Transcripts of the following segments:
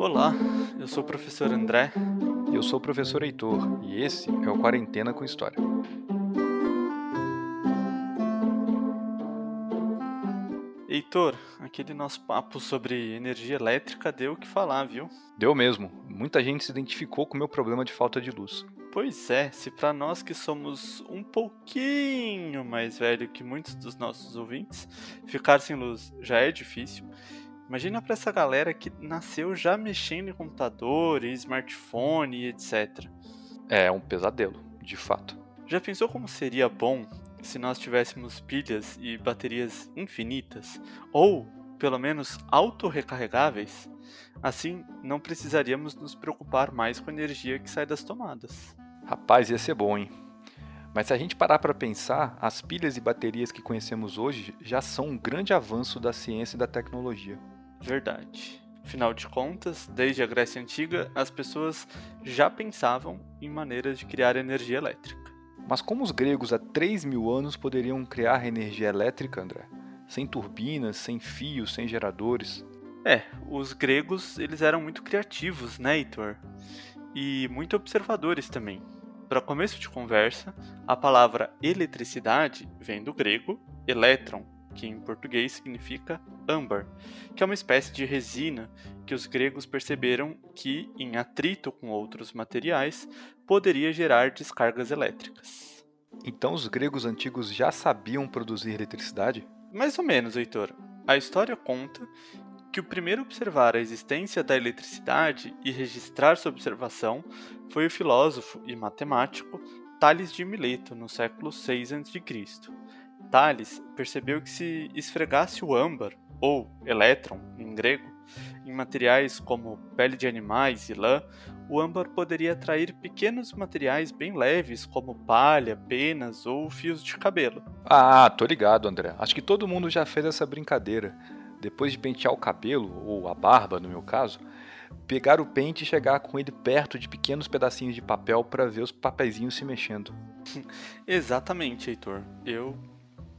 Olá, eu sou o professor André. E eu sou o professor Heitor, e esse é o Quarentena com História. Heitor, aquele nosso papo sobre energia elétrica deu o que falar, viu? Deu mesmo. Muita gente se identificou com o meu problema de falta de luz. Pois é, se para nós que somos um pouquinho mais velho que muitos dos nossos ouvintes, ficar sem luz já é difícil, imagina para essa galera que nasceu já mexendo em computador, em smartphone e etc. É um pesadelo, de fato. Já pensou como seria bom se nós tivéssemos pilhas e baterias infinitas? Ou, pelo menos, autorrecarregáveis? Assim, não precisaríamos nos preocupar mais com a energia que sai das tomadas. Rapaz, ia ser bom, hein? Mas se a gente parar para pensar, as pilhas e baterias que conhecemos hoje já são um grande avanço da ciência e da tecnologia. Verdade. Afinal de contas, desde a Grécia Antiga, as pessoas já pensavam em maneiras de criar energia elétrica. Mas como os gregos há 3 mil anos poderiam criar energia elétrica, André? Sem turbinas, sem fios, sem geradores? É, os gregos eles eram muito criativos, né, Heitor? E muito observadores também. Para começo de conversa, a palavra eletricidade vem do grego elétron, que em português significa âmbar, que é uma espécie de resina que os gregos perceberam que, em atrito com outros materiais, poderia gerar descargas elétricas. Então os gregos antigos já sabiam produzir eletricidade? Mais ou menos, Heitor. A história conta que o primeiro a observar a existência da eletricidade e registrar sua observação foi o filósofo e matemático Tales de Mileto, no século 6 a.C. Tales percebeu que se esfregasse o âmbar, ou elétron em grego, em materiais como pele de animais e lã, o âmbar poderia atrair pequenos materiais bem leves, como palha, penas ou fios de cabelo. Ah, tô ligado, André. Acho que todo mundo já fez essa brincadeira depois de pentear o cabelo, ou a barba no meu caso, pegar o pente e chegar com ele perto de pequenos pedacinhos de papel para ver os papeizinhos se mexendo. Exatamente, Heitor. Eu,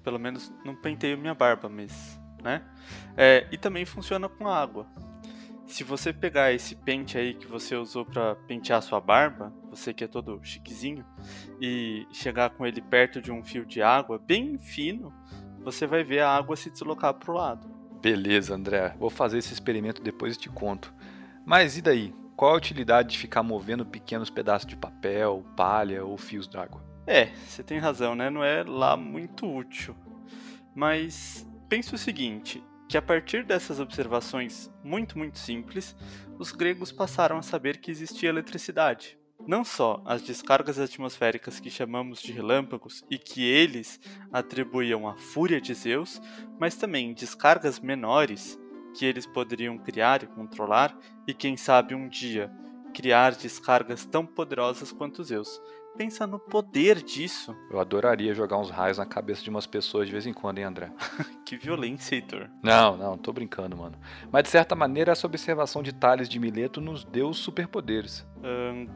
pelo menos, não penteio minha barba, mas. né? É, e também funciona com água. Se você pegar esse pente aí que você usou para pentear sua barba, você que é todo chiquezinho, e chegar com ele perto de um fio de água bem fino, você vai ver a água se deslocar para o lado. Beleza, André. Vou fazer esse experimento depois e te conto. Mas e daí? Qual a utilidade de ficar movendo pequenos pedaços de papel, palha ou fios d'água? É, você tem razão, né? Não é lá muito útil. Mas pense o seguinte, que a partir dessas observações muito, muito simples, os gregos passaram a saber que existia eletricidade. Não só as descargas atmosféricas que chamamos de relâmpagos e que eles atribuíam à fúria de Zeus, mas também descargas menores que eles poderiam criar e controlar, e quem sabe um dia criar descargas tão poderosas quanto Zeus. Pensa no poder disso. Eu adoraria jogar uns raios na cabeça de umas pessoas de vez em quando, hein, André? que violência, Heitor. Não, não, tô brincando, mano. Mas de certa maneira, essa observação de Tales de Mileto nos deu superpoderes. Hum,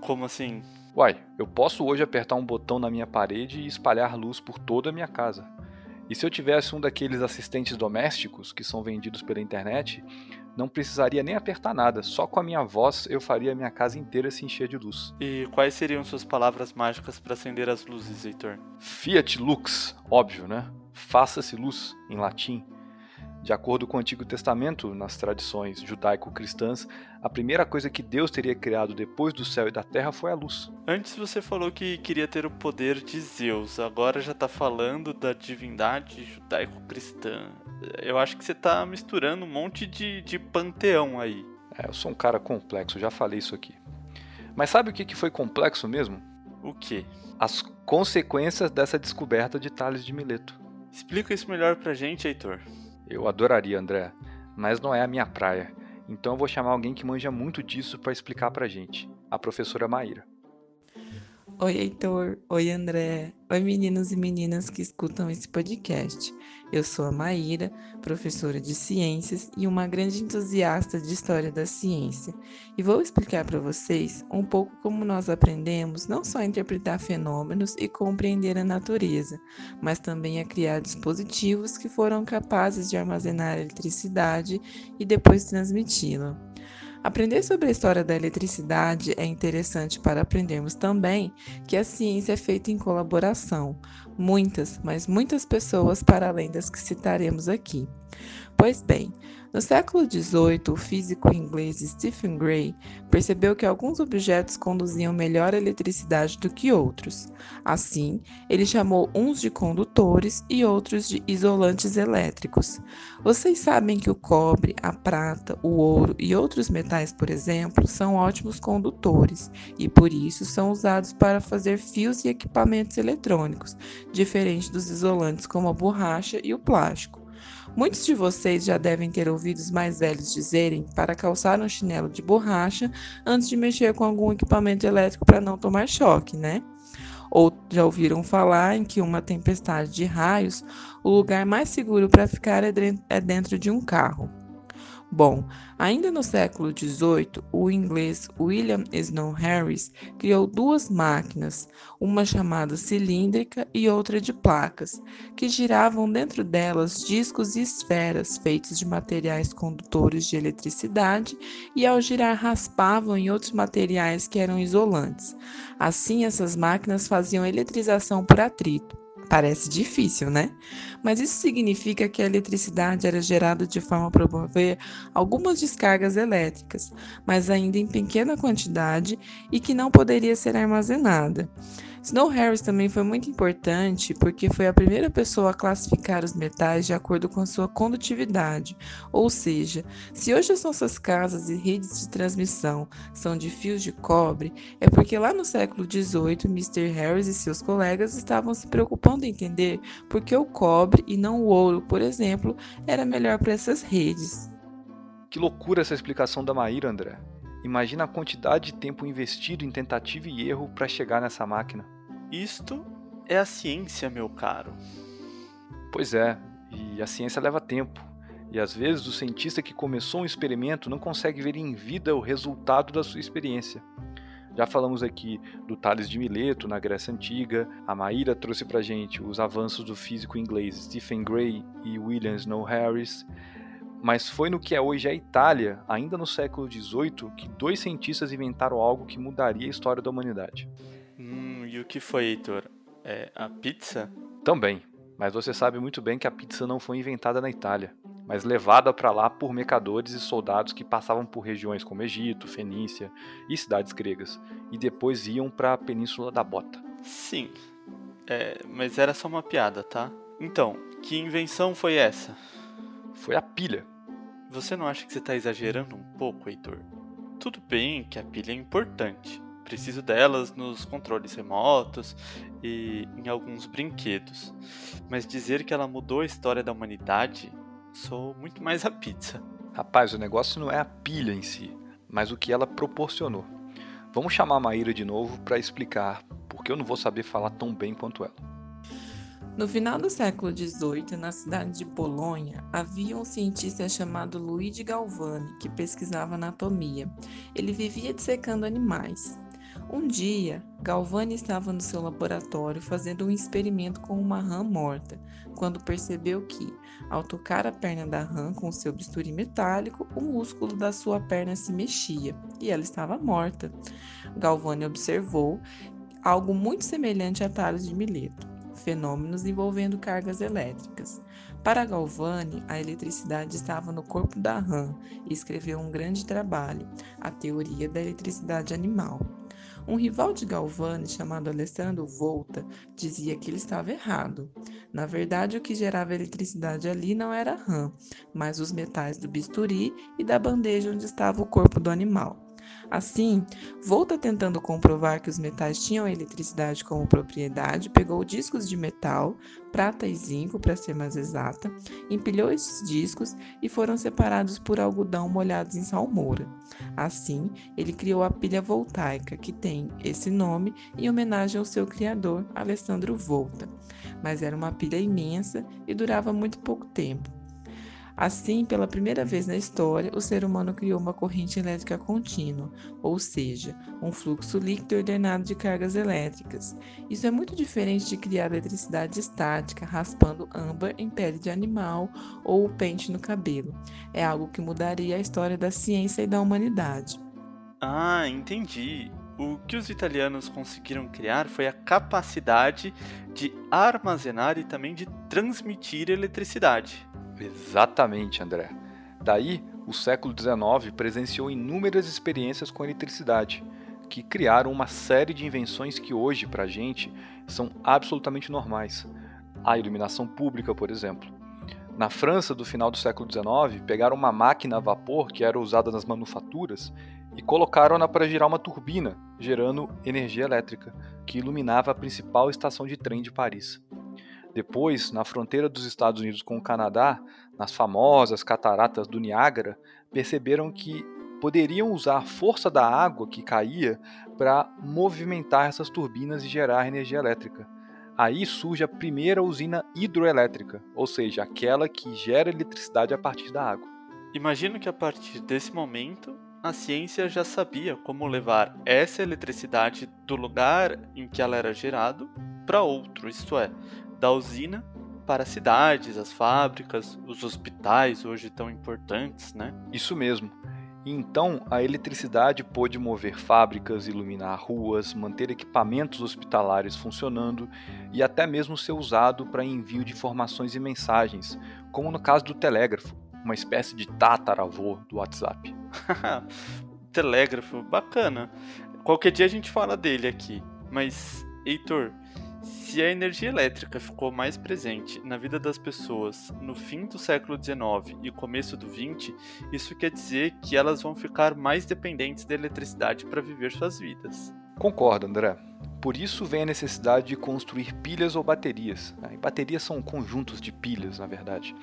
como assim? Uai, eu posso hoje apertar um botão na minha parede e espalhar luz por toda a minha casa. E se eu tivesse um daqueles assistentes domésticos que são vendidos pela internet, não precisaria nem apertar nada, só com a minha voz eu faria a minha casa inteira se encher de luz. E quais seriam suas palavras mágicas para acender as luzes, Heitor? Fiat lux, óbvio, né? Faça-se luz, em latim. De acordo com o Antigo Testamento, nas tradições judaico-cristãs, a primeira coisa que Deus teria criado depois do céu e da terra foi a luz. Antes você falou que queria ter o poder de Zeus, agora já está falando da divindade judaico-cristã. Eu acho que você está misturando um monte de, de panteão aí. É, eu sou um cara complexo, já falei isso aqui. Mas sabe o que, que foi complexo mesmo? O que? As consequências dessa descoberta de Tales de Mileto. Explica isso melhor pra gente, Heitor. Eu adoraria, André, mas não é a minha praia. Então eu vou chamar alguém que manja muito disso para explicar pra gente, a professora Maíra. Oi, Heitor. Oi, André. Oi, meninos e meninas que escutam esse podcast. Eu sou a Maíra, professora de ciências e uma grande entusiasta de história da ciência. E vou explicar para vocês um pouco como nós aprendemos não só a interpretar fenômenos e compreender a natureza, mas também a criar dispositivos que foram capazes de armazenar eletricidade e depois transmiti-la. Aprender sobre a história da eletricidade é interessante para aprendermos também que a ciência é feita em colaboração, muitas, mas muitas pessoas para além das que citaremos aqui. Pois bem, no século XVIII, o físico inglês Stephen Gray percebeu que alguns objetos conduziam melhor eletricidade do que outros. Assim, ele chamou uns de condutores e outros de isolantes elétricos. Vocês sabem que o cobre, a prata, o ouro e outros metais, por exemplo, são ótimos condutores e por isso são usados para fazer fios e equipamentos eletrônicos, diferente dos isolantes como a borracha e o plástico. Muitos de vocês já devem ter ouvido os mais velhos dizerem para calçar um chinelo de borracha antes de mexer com algum equipamento elétrico para não tomar choque, né? Ou já ouviram falar em que uma tempestade de raios, o lugar mais seguro para ficar é, é dentro de um carro. Bom, ainda no século XVIII, o inglês William Snow Harris criou duas máquinas, uma chamada cilíndrica e outra de placas, que giravam dentro delas discos e esferas feitos de materiais condutores de eletricidade e, ao girar, raspavam em outros materiais que eram isolantes. Assim, essas máquinas faziam eletrização por atrito. Parece difícil, né? Mas isso significa que a eletricidade era gerada de forma a promover algumas descargas elétricas, mas ainda em pequena quantidade e que não poderia ser armazenada. Snow Harris também foi muito importante porque foi a primeira pessoa a classificar os metais de acordo com sua condutividade, ou seja, se hoje as nossas casas e redes de transmissão são de fios de cobre, é porque lá no século XVIII Mr. Harris e seus colegas estavam se preocupando em entender por que o cobre e não o ouro, por exemplo, era melhor para essas redes. Que loucura essa explicação da Maíra, André. Imagina a quantidade de tempo investido em tentativa e erro para chegar nessa máquina. Isto é a ciência, meu caro. Pois é, e a ciência leva tempo. E às vezes o cientista que começou um experimento não consegue ver em vida o resultado da sua experiência. Já falamos aqui do Tales de Mileto na Grécia Antiga, a Maíra trouxe pra gente os avanços do físico inglês Stephen Gray e William Snow Harris, mas foi no que é hoje a Itália, ainda no século XVIII, que dois cientistas inventaram algo que mudaria a história da humanidade. Hum, e o que foi, Heitor? É a pizza? Também, mas você sabe muito bem que a pizza não foi inventada na Itália, mas levada para lá por mercadores e soldados que passavam por regiões como Egito, Fenícia e cidades gregas, e depois iam para a Península da Bota. Sim, é, mas era só uma piada, tá? Então, que invenção foi essa? Foi a pilha. Você não acha que você está exagerando um pouco, Heitor? Tudo bem que a pilha é importante. Preciso delas nos controles remotos e em alguns brinquedos. Mas dizer que ela mudou a história da humanidade, sou muito mais a pizza. Rapaz, o negócio não é a pilha em si, mas o que ela proporcionou. Vamos chamar a Maíra de novo para explicar, porque eu não vou saber falar tão bem quanto ela. No final do século XVIII, na cidade de Bolonha, havia um cientista chamado Luigi Galvani que pesquisava anatomia. Ele vivia dissecando animais. Um dia, Galvani estava no seu laboratório fazendo um experimento com uma rã morta, quando percebeu que, ao tocar a perna da rã com seu bisturi metálico, o músculo da sua perna se mexia e ela estava morta. Galvani observou algo muito semelhante a Tales de Mileto fenômenos envolvendo cargas elétricas. Para Galvani, a eletricidade estava no corpo da rã e escreveu um grande trabalho, A Teoria da Eletricidade Animal. Um rival de Galvani, chamado Alessandro Volta, dizia que ele estava errado. Na verdade, o que gerava eletricidade ali não era a rã, mas os metais do bisturi e da bandeja onde estava o corpo do animal. Assim, Volta tentando comprovar que os metais tinham eletricidade como propriedade, pegou discos de metal, prata e zinco, para ser mais exata, empilhou esses discos e foram separados por algodão molhados em salmoura. Assim, ele criou a pilha voltaica, que tem esse nome em homenagem ao seu criador, Alessandro Volta. Mas era uma pilha imensa e durava muito pouco tempo. Assim, pela primeira vez na história, o ser humano criou uma corrente elétrica contínua, ou seja, um fluxo líquido ordenado de cargas elétricas. Isso é muito diferente de criar eletricidade estática, raspando âmbar em pele de animal ou pente no cabelo. É algo que mudaria a história da ciência e da humanidade. Ah, entendi. O que os italianos conseguiram criar foi a capacidade de armazenar e também de transmitir eletricidade. Exatamente, André. Daí, o século XIX presenciou inúmeras experiências com eletricidade, que criaram uma série de invenções que hoje, para a gente, são absolutamente normais. A iluminação pública, por exemplo. Na França, do final do século XIX, pegaram uma máquina a vapor que era usada nas manufaturas e colocaram-na para girar uma turbina, gerando energia elétrica, que iluminava a principal estação de trem de Paris. Depois, na fronteira dos Estados Unidos com o Canadá, nas famosas cataratas do Niágara, perceberam que poderiam usar a força da água que caía para movimentar essas turbinas e gerar energia elétrica. Aí surge a primeira usina hidroelétrica, ou seja, aquela que gera eletricidade a partir da água. Imagino que a partir desse momento a ciência já sabia como levar essa eletricidade do lugar em que ela era gerado para outro, isto é, da usina para as cidades, as fábricas, os hospitais hoje tão importantes, né? Isso mesmo. então a eletricidade pôde mover fábricas, iluminar ruas, manter equipamentos hospitalares funcionando e até mesmo ser usado para envio de informações e mensagens, como no caso do telégrafo, uma espécie de tataravô do WhatsApp. telégrafo, bacana. Qualquer dia a gente fala dele aqui. Mas, Heitor, se a energia elétrica ficou mais presente na vida das pessoas no fim do século XIX e começo do XX, isso quer dizer que elas vão ficar mais dependentes da eletricidade para viver suas vidas. Concordo, André. Por isso vem a necessidade de construir pilhas ou baterias. Né? baterias são conjuntos de pilhas, na verdade,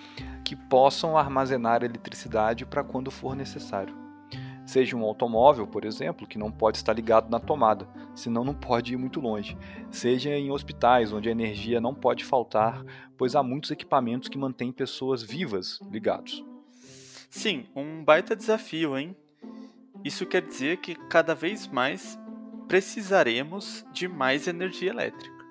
que possam armazenar eletricidade para quando for necessário. Seja um automóvel, por exemplo, que não pode estar ligado na tomada, senão não pode ir muito longe. Seja em hospitais, onde a energia não pode faltar, pois há muitos equipamentos que mantêm pessoas vivas ligados. Sim, um baita desafio, hein? Isso quer dizer que cada vez mais precisaremos de mais energia elétrica.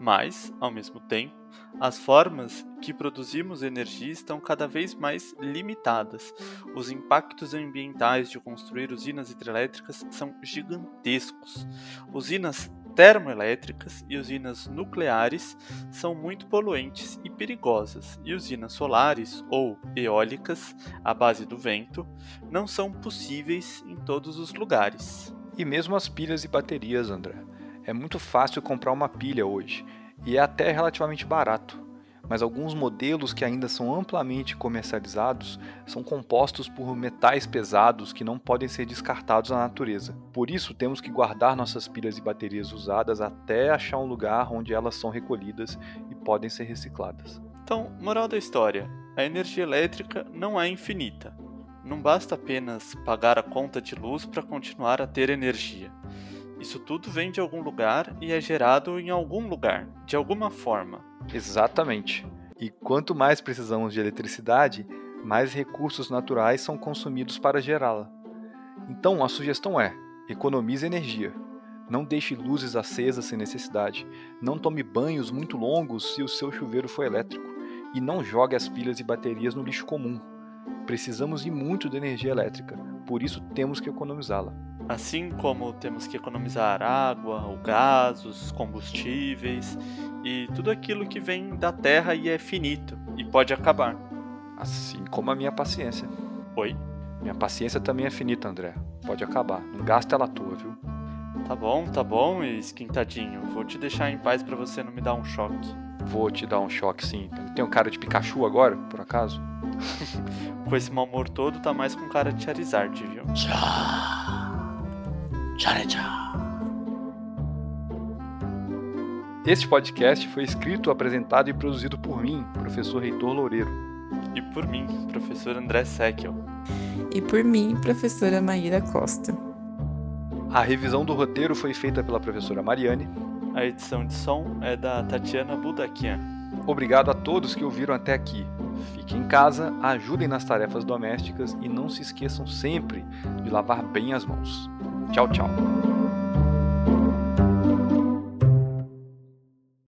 Mas, ao mesmo tempo, as formas que produzimos energia estão cada vez mais limitadas. Os impactos ambientais de construir usinas hidrelétricas são gigantescos. Usinas termoelétricas e usinas nucleares são muito poluentes e perigosas, e usinas solares ou eólicas, à base do vento, não são possíveis em todos os lugares. E mesmo as pilhas e baterias, André. É muito fácil comprar uma pilha hoje e é até relativamente barato. Mas alguns modelos que ainda são amplamente comercializados são compostos por metais pesados que não podem ser descartados na natureza. Por isso, temos que guardar nossas pilhas e baterias usadas até achar um lugar onde elas são recolhidas e podem ser recicladas. Então, moral da história: a energia elétrica não é infinita. Não basta apenas pagar a conta de luz para continuar a ter energia. Isso tudo vem de algum lugar e é gerado em algum lugar, de alguma forma. Exatamente. E quanto mais precisamos de eletricidade, mais recursos naturais são consumidos para gerá-la. Então, a sugestão é: economize energia. Não deixe luzes acesas sem necessidade. Não tome banhos muito longos se o seu chuveiro for elétrico. E não jogue as pilhas e baterias no lixo comum. Precisamos de muito de energia elétrica, por isso temos que economizá-la. Assim como temos que economizar água, o gás, os combustíveis e tudo aquilo que vem da terra e é finito e pode acabar. Assim como a minha paciência. Oi? Minha paciência também é finita, André. Pode acabar. Não gasta ela à toa, viu? Tá bom, tá bom, esquentadinho. Vou te deixar em paz para você não me dar um choque. Vou te dar um choque, sim. Tem um cara de Pikachu agora, por acaso? com esse mau humor todo, tá mais com cara de Charizard, viu? Tchau. Este podcast foi escrito, apresentado e produzido por mim, professor Reitor Loureiro. E por mim, professor André Seckel. E por mim, professora Maíra Costa. A revisão do roteiro foi feita pela professora Mariane. A edição de som é da Tatiana Budakian. Obrigado a todos que ouviram até aqui. Fiquem em casa, ajudem nas tarefas domésticas e não se esqueçam sempre de lavar bem as mãos. Tchau, tchau.